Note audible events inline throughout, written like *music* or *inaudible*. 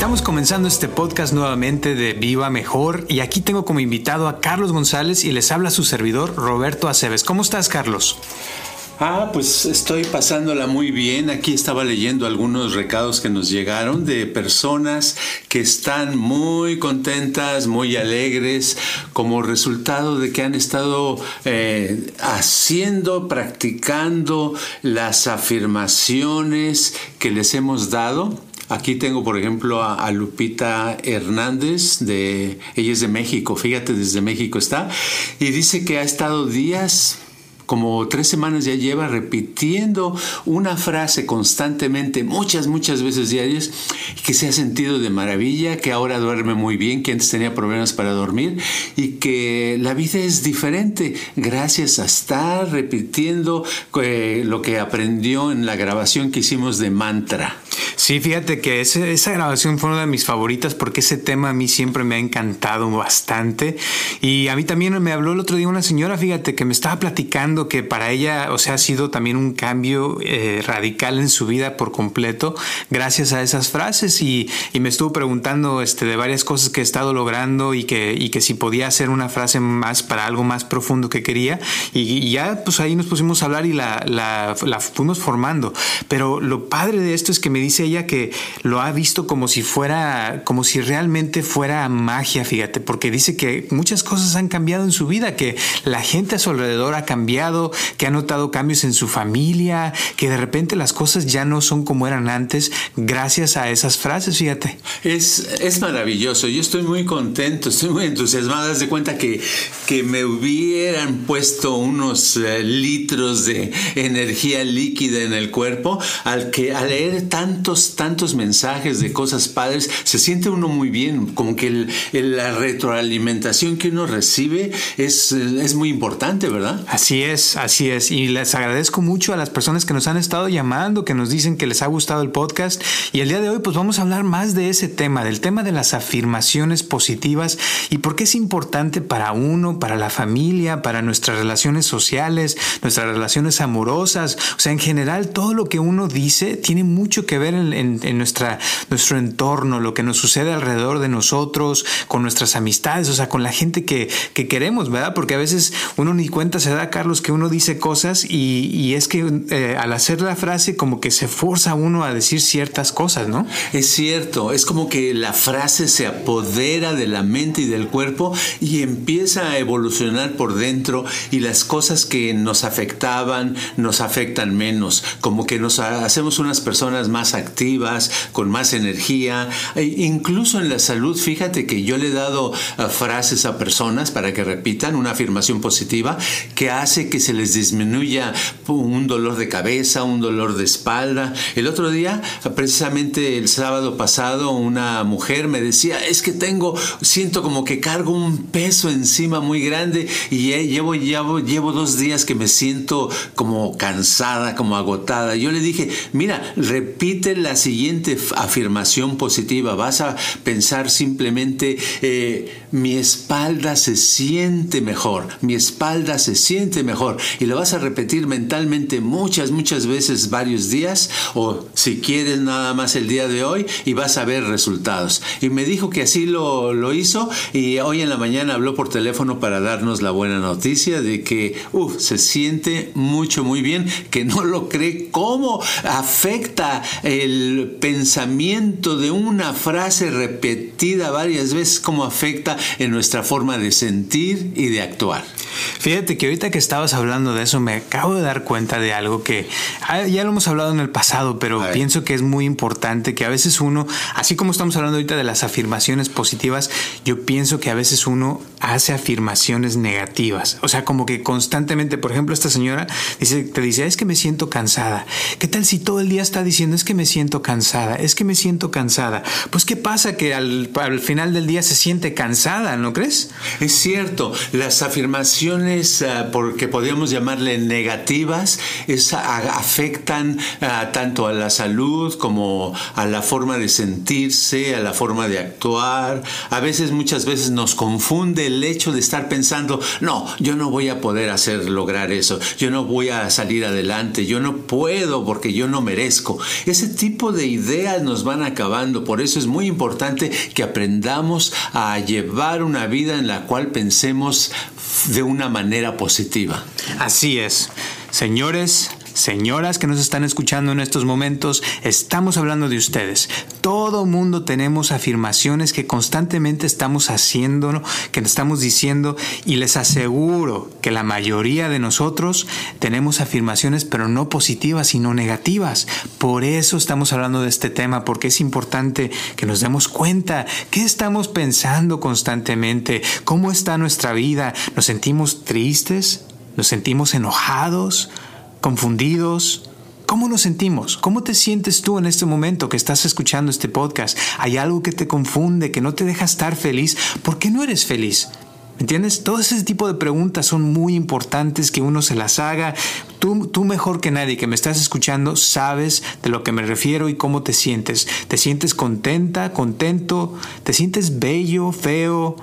Estamos comenzando este podcast nuevamente de Viva Mejor y aquí tengo como invitado a Carlos González y les habla su servidor Roberto Aceves. ¿Cómo estás, Carlos? Ah, pues estoy pasándola muy bien. Aquí estaba leyendo algunos recados que nos llegaron de personas que están muy contentas, muy alegres, como resultado de que han estado eh, haciendo, practicando las afirmaciones que les hemos dado Aquí tengo, por ejemplo, a, Lupita Hernández, de, ella es de México, fíjate, desde México está, y dice que ha estado días como tres semanas ya lleva repitiendo una frase constantemente, muchas, muchas veces diarias, que se ha sentido de maravilla, que ahora duerme muy bien, que antes tenía problemas para dormir y que la vida es diferente gracias a estar repitiendo eh, lo que aprendió en la grabación que hicimos de mantra. Sí, fíjate que esa grabación fue una de mis favoritas porque ese tema a mí siempre me ha encantado bastante. Y a mí también me habló el otro día una señora, fíjate, que me estaba platicando que para ella, o sea, ha sido también un cambio eh, radical en su vida por completo gracias a esas frases. Y, me estuvo preguntando este, de varias cosas que he estado logrando y que, y que si podía hacer una frase más para algo más profundo que quería. Y, ya, pues ahí nos pusimos a hablar y la, la, la fuimos formando. Pero lo padre de esto es que me dice ella que lo ha visto como si fuera, como si realmente fuera magia, fíjate, porque dice que muchas cosas han cambiado en su vida, que la gente a su alrededor ha cambiado, que ha notado cambios en su familia, que de repente las cosas ya no son como eran antes gracias a esas frases, fíjate. Es, es maravilloso, yo estoy muy contento, estoy muy entusiasmado, das de cuenta que, que me hubieran puesto unos eh, litros de energía líquida en el cuerpo al que al leer tantos tantos mensajes de cosas padres, se siente uno muy bien, como que la retroalimentación que uno recibe es, es muy importante, ¿verdad? Así es, así es. Y les agradezco mucho a las personas que nos han estado llamando, que nos dicen que les ha gustado el podcast. Y el día de hoy, pues vamos a hablar más de ese tema, del tema de las afirmaciones positivas y por qué es importante para uno, para la familia, para nuestras relaciones sociales, nuestras relaciones amorosas. O sea, en general, todo lo que uno dice tiene mucho que ver en en, nuestra, nuestro entorno, lo que nos sucede alrededor de nosotros, con nuestras amistades, o sea, con la gente que, que queremos, ¿verdad? Porque a veces uno ni cuenta se da, Carlos, que uno dice cosas y, es que eh, al hacer la frase como que se forza uno a decir ciertas cosas, ¿no? Es cierto, es como que la frase se apodera de la mente y del cuerpo y empieza a evolucionar por dentro y las cosas que nos afectaban nos afectan menos, como que nos hacemos unas personas más activas con más energía, e incluso en la salud, fíjate que yo le he dado uh, frases a personas para que repitan una afirmación positiva que hace que se les disminuya un dolor de cabeza, un dolor de espalda. El otro día, precisamente el sábado pasado, una mujer me decía, es que tengo, siento como que cargo un peso encima muy grande y llevo, llevo, llevo dos días que me siento como cansada, como agotada. Yo le dije, mira, repite la siguiente afirmación positiva. Vas a pensar simplemente, eh, mi espalda se siente mejor, mi espalda se siente mejor. Y lo vas a repetir mentalmente muchas, muchas veces, varios días, o si quieres nada más el día de hoy, y vas a ver resultados. Y me dijo que así lo, lo hizo y hoy en la mañana habló por teléfono para darnos la buena noticia de que se siente mucho, muy bien, que no lo cree cómo afecta el pensamiento de una frase repetida varias veces, cómo afecta en nuestra forma de sentir y de actuar. Fíjate que ahorita que estabas hablando de eso, me acabo de dar cuenta de algo que ah, ya lo hemos hablado en el pasado, pero pienso que es muy importante que a veces uno, así como estamos hablando ahorita de las afirmaciones positivas, yo pienso que a veces uno hace afirmaciones negativas. O sea, como que constantemente, por ejemplo, esta señora dice, te dice, es que me siento cansada. ¿Qué tal si todo el día está diciendo, es que me siento cansada, es que me siento cansada? Pues, ¿qué pasa? Que al, al final del día se siente cansada, ¿no crees? Es cierto, las afirmaciones Ah, porque podríamos llamarle negativas, es, afectan ah, tanto a la salud como a la forma de sentirse, a la forma de actuar. A veces, muchas veces nos confunde el hecho de estar pensando, no, yo no voy a poder hacer lograr eso, yo no voy a salir adelante, yo no puedo porque yo no merezco. Ese tipo de ideas nos van acabando, por eso es muy importante que aprendamos a llevar una vida en la cual pensemos de una manera positiva. Así es. Señores, Señoras que nos están escuchando en estos momentos, estamos hablando de ustedes. Todo mundo tenemos afirmaciones que constantemente estamos haciendo, que estamos diciendo y les aseguro que la mayoría de nosotros tenemos afirmaciones pero no positivas sino negativas. Por eso estamos hablando de este tema porque es importante que nos demos cuenta qué estamos pensando constantemente, cómo está nuestra vida, nos sentimos tristes, nos sentimos enojados, confundidos. ¿Cómo nos sentimos? ¿Cómo te sientes tú en este momento que estás escuchando este podcast? ¿Hay algo que te confunde, que no te deja estar feliz? ¿Por qué no eres feliz? ¿Entiendes? Todo ese tipo de preguntas son muy importantes que uno se las haga. Tú, tú mejor que nadie que me estás escuchando sabes de lo que me refiero y cómo te sientes. ¿Te sientes contenta, contento? ¿Te sientes bello, feo,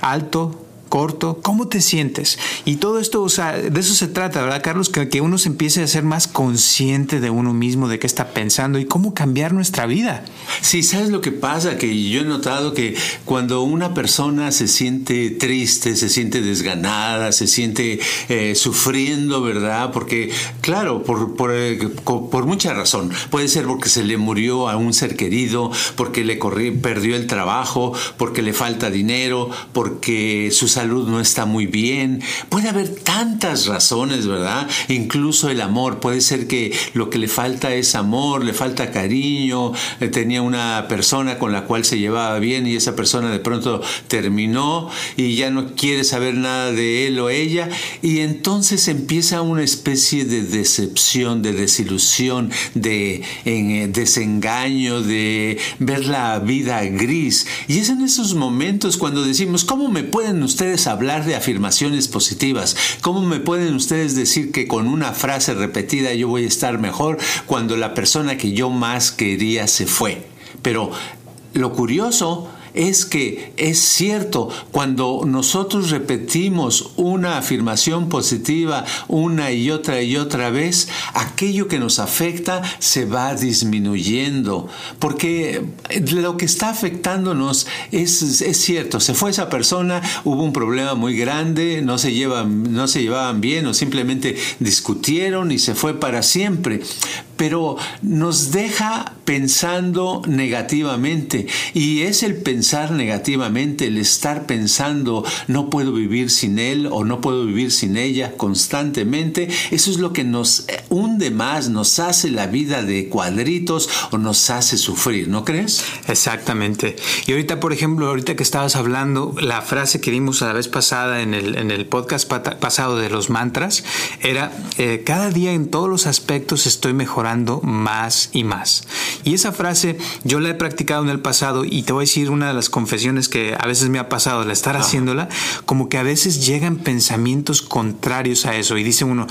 alto? Corto, ¿cómo te sientes? Y todo esto, o sea, de eso se trata, ¿verdad, Carlos? Que, que, uno se empiece a ser más consciente de uno mismo, de qué está pensando y cómo cambiar nuestra vida. Sí, ¿sabes lo que pasa? Que yo he notado que cuando una persona se siente triste, se siente desganada, se siente eh, sufriendo, ¿verdad? Porque, claro, por, por, eh, por, mucha razón. Puede ser porque se le murió a un ser querido, porque le corrió, perdió el trabajo, porque le falta dinero, porque sus salud no está muy bien. Puede haber tantas razones, ¿verdad? Incluso el amor. Puede ser que lo que le falta es amor, le falta cariño. Eh, tenía una persona con la cual se llevaba bien y esa persona de pronto terminó y ya no quiere saber nada de él o ella. Y entonces empieza una especie de decepción, de desilusión, de eh, desengaño, de ver la vida gris. Y es en esos momentos cuando decimos, ¿cómo me pueden hablar de afirmaciones positivas? ¿Cómo me pueden ustedes decir que con una frase repetida yo voy a estar mejor cuando la persona que yo más quería se fue? Pero lo curioso es que es cierto, cuando nosotros repetimos una afirmación positiva una y otra y otra vez, aquello que nos afecta se va disminuyendo, porque lo que está afectándonos es, es cierto, se fue esa persona, hubo un problema muy grande, no se, llevan, no se llevaban bien o simplemente discutieron y se fue para siempre, pero nos deja pensando negativamente y es el pensar negativamente, el estar pensando no puedo vivir sin él o no puedo vivir sin ella constantemente, eso es lo que nos hunde más, nos hace la vida de cuadritos o nos hace sufrir, ¿no crees? Exactamente. Y ahorita, por ejemplo, ahorita que estabas hablando, la frase que dimos la vez pasada en el, en el podcast pasado de los mantras era, eh, cada día en todos los aspectos estoy mejorando más y más. Y esa frase yo la he practicado en el pasado y te voy a decir una de las confesiones que a veces me ha pasado al estar haciéndola, como que a veces llegan pensamientos contrarios a eso y dice uno,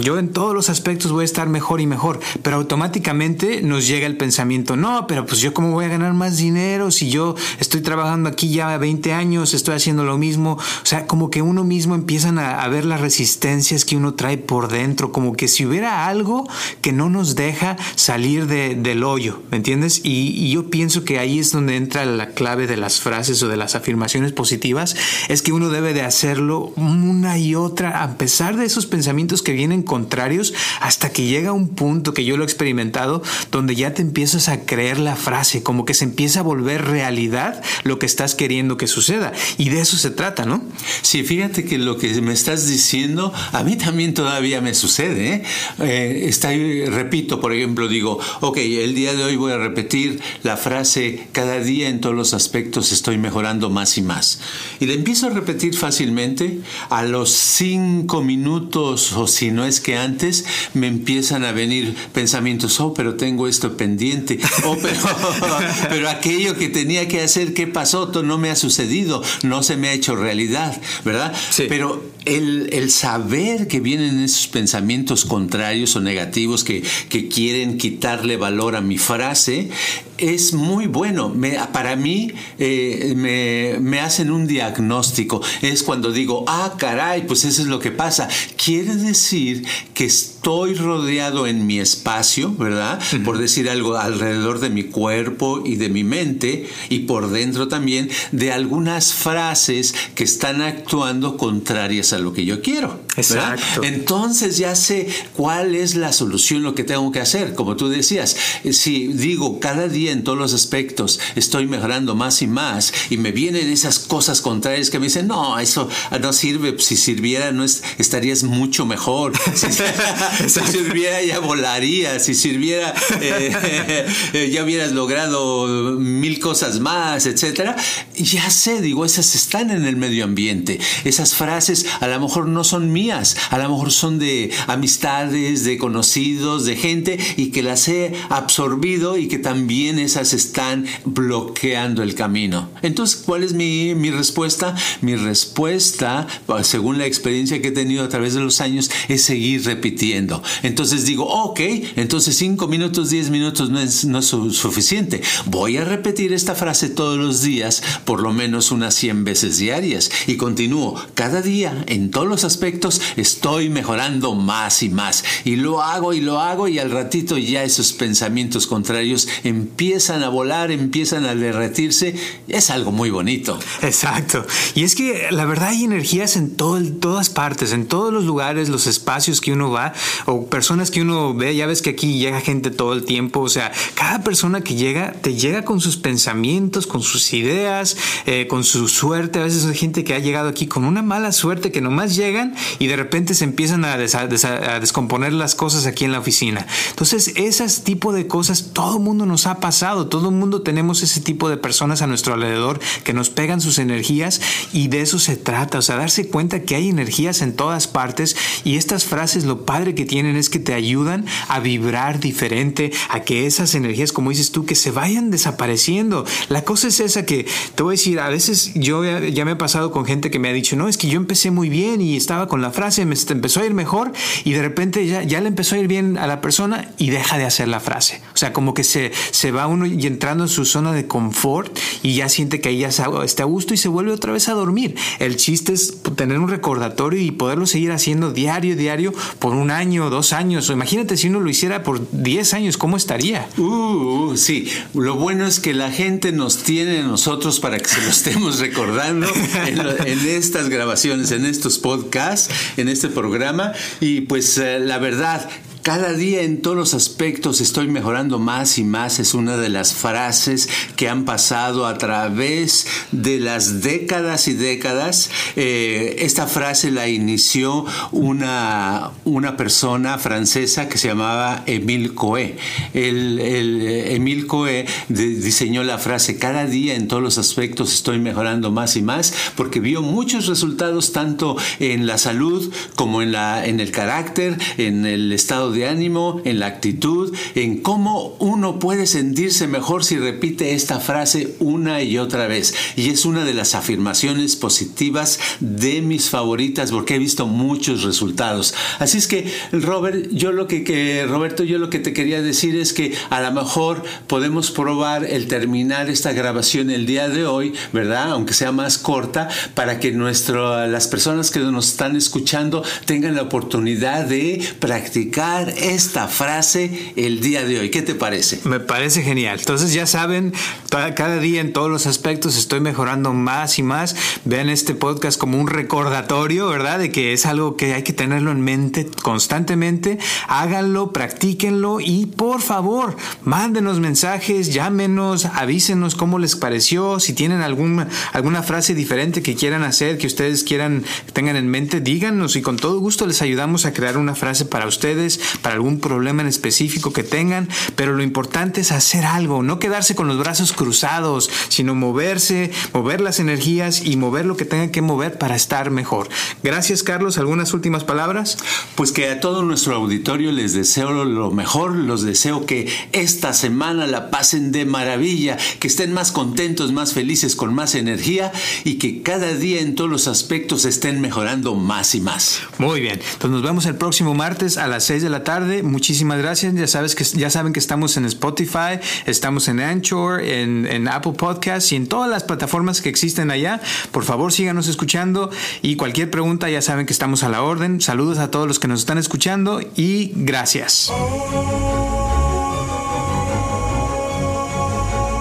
yo en todos los aspectos voy a estar mejor y mejor, pero automáticamente nos llega el pensamiento, no, pero pues yo cómo voy a ganar más dinero si yo estoy trabajando aquí ya 20 años, estoy haciendo lo mismo, o sea, como que uno mismo empiezan a, a ver las resistencias que uno trae por dentro, como que si hubiera algo que no nos deja salir del hoyo, ¿me entiendes? Y, yo pienso que ahí es donde entra la clave de las frases o de las afirmaciones positivas, es que uno debe de hacerlo una y otra, a pesar de esos pensamientos que vienen contrarios, hasta que llega un punto que yo lo he experimentado, donde ya te empiezas a creer la frase, como que se empieza a volver realidad lo que estás queriendo que suceda. Y de eso se trata, ¿no? Sí, fíjate que lo que me estás diciendo, a mí también todavía me sucede. ¿eh? Eh, repito, por ejemplo, digo, ok, el día de hoy voy a repetir la frase, cada día en todos los aspectos estoy mejorando más y más. Y la empiezo a repetir fácilmente, a los cinco minutos o si no es que antes, me empiezan a venir pensamientos, oh, pero tengo esto pendiente, oh, pero, *laughs* pero aquello que tenía que hacer, ¿qué pasó? No me ha sucedido, no se me ha hecho realidad, ¿verdad? Pero el, el, saber que vienen esos pensamientos contrarios o negativos que, que quieren quitarle valor a mi frase, es muy bueno. para mí eh, me, hacen un diagnóstico. Es cuando digo, ah, caray, pues eso es lo que pasa. Quiere decir que rodeado en mi espacio, ¿verdad? Por decir algo, alrededor de mi cuerpo y de mi mente y por dentro también de algunas frases que están actuando contrarias a lo que yo quiero. Exacto. Entonces ya sé cuál es la solución, lo que tengo que hacer. Como tú decías, si digo cada día en todos los aspectos estoy mejorando más y más y me vienen esas cosas contrarias que me dicen, no, eso no sirve, si sirviera no estarías mucho mejor. *laughs* *laughs* Si, sirviera ya volaría, si sirviera *laughs* eh, ya hubieras logrado mil cosas más, etcétera. Ya sé, digo, esas están en el medio ambiente. Esas frases a lo mejor no son mías, a lo mejor son de amistades, de conocidos, de gente y que las he absorbido y que también esas están bloqueando el camino. Entonces, ¿cuál es mi, mi respuesta? Mi respuesta, según la experiencia que he tenido a través de los años, es seguir repitiendo. Entonces digo, ok, entonces cinco minutos, diez minutos no es, no es suficiente. Voy a repetir esta frase todos los días, por lo menos unas 100 veces diarias. Y continúo, cada día, en todos los aspectos, estoy mejorando más y más. Y lo hago y lo hago y al ratito ya esos pensamientos contrarios empiezan a volar, empiezan a derretirse. Es algo muy bonito. Exacto. Y es que la verdad hay energías en todo, todas partes, en todos los lugares, los espacios que uno va o personas que uno ve. Ya ves que aquí llega gente todo el tiempo. O sea, cada persona que llega te llega con sus pensamientos, con sus ideas, eh, con su suerte. A veces hay gente que ha llegado aquí con una mala suerte que nomás llegan y de repente se empiezan a, a descomponer las cosas aquí en la oficina. Entonces, ese tipo de cosas todo el mundo nos ha pasado. Todo el mundo tenemos ese tipo de personas a nuestro alrededor que nos pegan sus energías y de eso se trata. O sea, darse cuenta que hay energías en todas partes y estas frases lo padre que tienen es que te ayudan a vibrar diferente, a que esas energías, como dices tú, que se vayan desapareciendo. La cosa es esa que te voy a decir, a veces yo ya, me he pasado con gente que me ha dicho, no, es que yo empecé muy bien y estaba con la frase, me empezó a ir mejor y de repente ya, ya le empezó a ir bien a la persona y deja de hacer la frase. O sea, como que se, se va uno y entrando en su zona de confort y ya siente que ahí ya está a gusto y se vuelve otra vez a dormir. El chiste es tener un recordatorio y poderlo seguir haciendo diario, diario por un año, dos años. O imagínate si uno lo hiciera por 10 años, ¿cómo estaría? Uh, sí. Lo bueno es que la gente nos tiene a nosotros para que se lo estemos recordando en, estas grabaciones, en estos podcasts, en este programa. Y pues eh, la verdad, cada día en todos los aspectos estoy mejorando más y más es una de las frases que han pasado a través de las décadas y décadas. Eh, esta frase la inició una, una persona francesa que se llamaba Émile Coe. El, el, Émile Coe diseñó la frase cada día en todos los aspectos estoy mejorando más y más porque vio muchos resultados tanto en la salud como en, la, en el carácter, en el estado de ánimo, en la actitud, en cómo uno puede sentirse mejor si repite esta frase una y otra vez. Y es una de las afirmaciones positivas de mis favoritas porque he visto muchos resultados. Así es que, Robert, yo lo que, Roberto, yo lo que te quería decir es que a lo mejor podemos probar el terminar esta grabación el día de hoy, ¿verdad? Aunque sea más corta, para que nuestro, las personas que nos están escuchando tengan la oportunidad de practicar esta frase el día de hoy. ¿Qué te parece? Me parece genial. Entonces ya saben, cada día en todos los aspectos estoy mejorando más y más. Vean este podcast como un recordatorio, ¿verdad? De que es algo que hay que tenerlo en mente constantemente. Háganlo, practíquenlo y por favor, mándenos mensajes, llámenos, avísenos cómo les pareció. Si tienen alguna, alguna frase diferente que quieran hacer, que ustedes quieran, tengan en mente, díganos y con todo gusto les ayudamos a crear una frase para ustedes para algún problema en específico que tengan, pero lo importante es hacer algo, no quedarse con los brazos cruzados, sino moverse, mover las energías y mover lo que tengan que mover para estar mejor. Gracias, Carlos. ¿Algunas últimas palabras? Pues que a todo nuestro auditorio les deseo lo mejor, los deseo que esta semana la pasen de maravilla, que estén más contentos, más felices, con más energía y que cada día en todos los aspectos estén mejorando más y más. Muy bien, entonces nos vemos el próximo martes a las 6 de la tarde. Muchísimas gracias. Ya sabes que ya saben que estamos en Spotify, estamos en Anchor, en, en Apple Podcasts y en todas las plataformas que existen allá. Por favor, síganos escuchando y cualquier pregunta ya saben que estamos a la orden. Saludos a todos los que nos están escuchando y gracias.